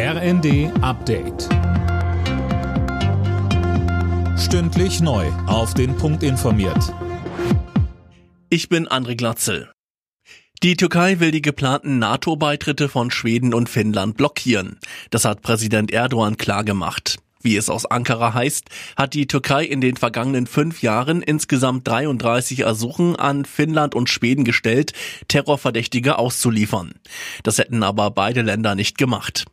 RND Update. Stündlich neu. Auf den Punkt informiert. Ich bin André Glatzel. Die Türkei will die geplanten NATO-Beitritte von Schweden und Finnland blockieren. Das hat Präsident Erdogan klargemacht. Wie es aus Ankara heißt, hat die Türkei in den vergangenen fünf Jahren insgesamt 33 Ersuchen an Finnland und Schweden gestellt, Terrorverdächtige auszuliefern. Das hätten aber beide Länder nicht gemacht.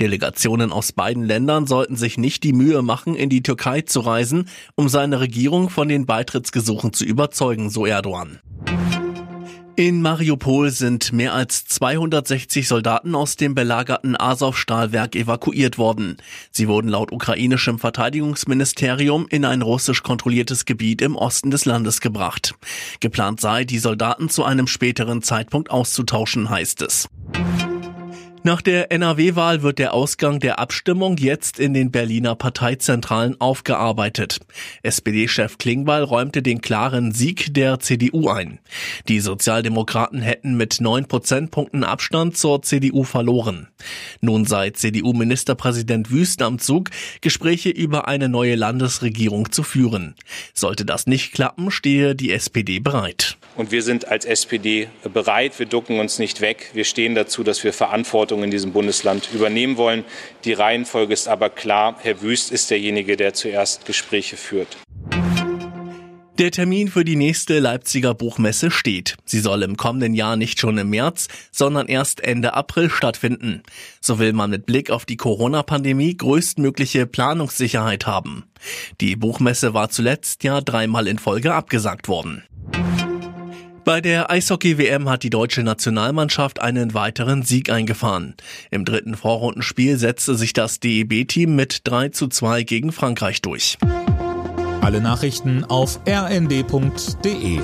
Delegationen aus beiden Ländern sollten sich nicht die Mühe machen, in die Türkei zu reisen, um seine Regierung von den Beitrittsgesuchen zu überzeugen, so Erdogan. In Mariupol sind mehr als 260 Soldaten aus dem belagerten Azov-Stahlwerk evakuiert worden. Sie wurden laut ukrainischem Verteidigungsministerium in ein russisch kontrolliertes Gebiet im Osten des Landes gebracht. Geplant sei, die Soldaten zu einem späteren Zeitpunkt auszutauschen, heißt es. Nach der NRW-Wahl wird der Ausgang der Abstimmung jetzt in den Berliner Parteizentralen aufgearbeitet. SPD-Chef Klingbeil räumte den klaren Sieg der CDU ein. Die Sozialdemokraten hätten mit neun Prozentpunkten Abstand zur CDU verloren. Nun sei CDU-Ministerpräsident Wüst am Zug, Gespräche über eine neue Landesregierung zu führen. Sollte das nicht klappen, stehe die SPD bereit. Und wir sind als SPD bereit. Wir ducken uns nicht weg. Wir stehen dazu, dass wir Verantwortung in diesem Bundesland übernehmen wollen. Die Reihenfolge ist aber klar. Herr Wüst ist derjenige, der zuerst Gespräche führt. Der Termin für die nächste Leipziger Buchmesse steht. Sie soll im kommenden Jahr nicht schon im März, sondern erst Ende April stattfinden. So will man mit Blick auf die Corona-Pandemie größtmögliche Planungssicherheit haben. Die Buchmesse war zuletzt ja dreimal in Folge abgesagt worden. Bei der Eishockey-WM hat die deutsche Nationalmannschaft einen weiteren Sieg eingefahren. Im dritten Vorrundenspiel setzte sich das DEB-Team mit 3 zu 2 gegen Frankreich durch. Alle Nachrichten auf rnd.de